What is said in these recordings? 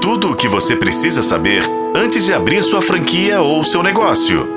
Tudo o que você precisa saber antes de abrir sua franquia ou seu negócio.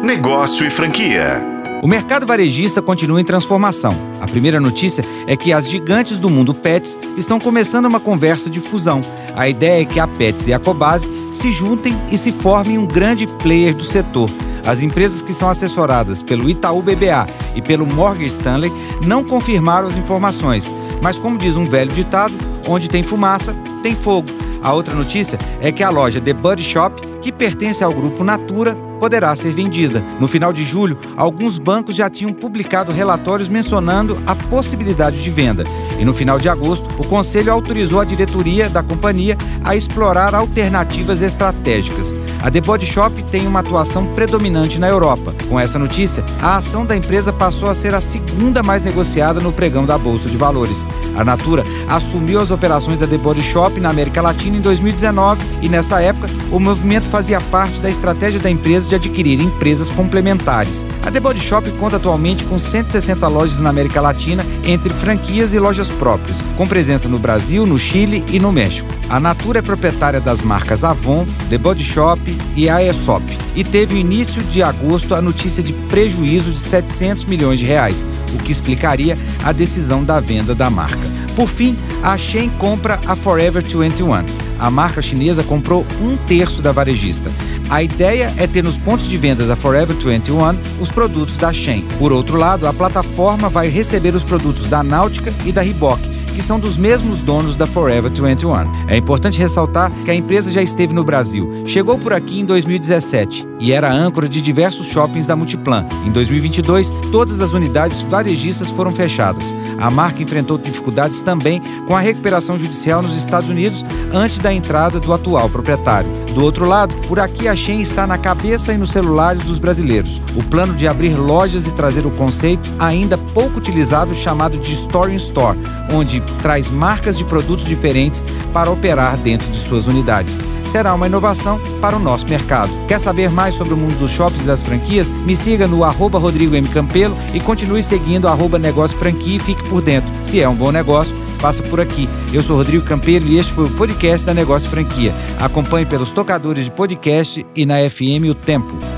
Negócio e franquia. O mercado varejista continua em transformação. A primeira notícia é que as gigantes do mundo Pets estão começando uma conversa de fusão. A ideia é que a Pets e a Cobase se juntem e se formem um grande player do setor. As empresas que são assessoradas pelo Itaú BBA e pelo Morgan Stanley não confirmaram as informações, mas como diz um velho ditado, onde tem fumaça, tem fogo. A outra notícia é que a loja The Body Shop, que pertence ao grupo Natura, poderá ser vendida. No final de julho, alguns bancos já tinham publicado relatórios mencionando a possibilidade de venda. E no final de agosto, o Conselho autorizou a diretoria da companhia a explorar alternativas estratégicas. A The Body Shop tem uma atuação predominante na Europa. Com essa notícia, a ação da empresa passou a ser a segunda mais negociada no pregão da Bolsa de Valores. A Natura assumiu as operações da The Body Shop na América Latina em 2019 e nessa época o movimento fazia parte da estratégia da empresa de adquirir empresas complementares. A The Body Shop conta atualmente com 160 lojas na América Latina, entre franquias e lojas próprias, com presença no Brasil, no Chile e no México. A Natura é proprietária das marcas Avon, The Body Shop e Aesop e teve início de agosto a notícia de prejuízo de 700 milhões de reais, o que explicaria a decisão da venda da marca. Por fim, a Shein compra a Forever 21. A marca chinesa comprou um terço da varejista. A ideia é ter nos pontos de vendas da Forever 21 os produtos da Shein. Por outro lado, a plataforma vai receber os produtos da Náutica e da Reebok, que são dos mesmos donos da Forever 21. É importante ressaltar que a empresa já esteve no Brasil, chegou por aqui em 2017 e era âncora de diversos shoppings da Multiplan. Em 2022, todas as unidades varejistas foram fechadas. A marca enfrentou dificuldades também com a recuperação judicial nos Estados Unidos antes da entrada do atual proprietário. Do outro lado, por aqui a Shein está na cabeça e nos celulares dos brasileiros. O plano de abrir lojas e trazer o conceito ainda pouco utilizado chamado de Store in Store, onde traz marcas de produtos diferentes para operar dentro de suas unidades. Será uma inovação para o nosso mercado. Quer saber mais sobre o mundo dos shoppings e das franquias? Me siga no arroba Rodrigo M. Campelo e continue seguindo arroba Negócio Franquia e fique por dentro. Se é um bom negócio, passa por aqui. Eu sou Rodrigo Campelo e este foi o podcast da Negócio Franquia. Acompanhe pelos tocadores de podcast e na FM O Tempo.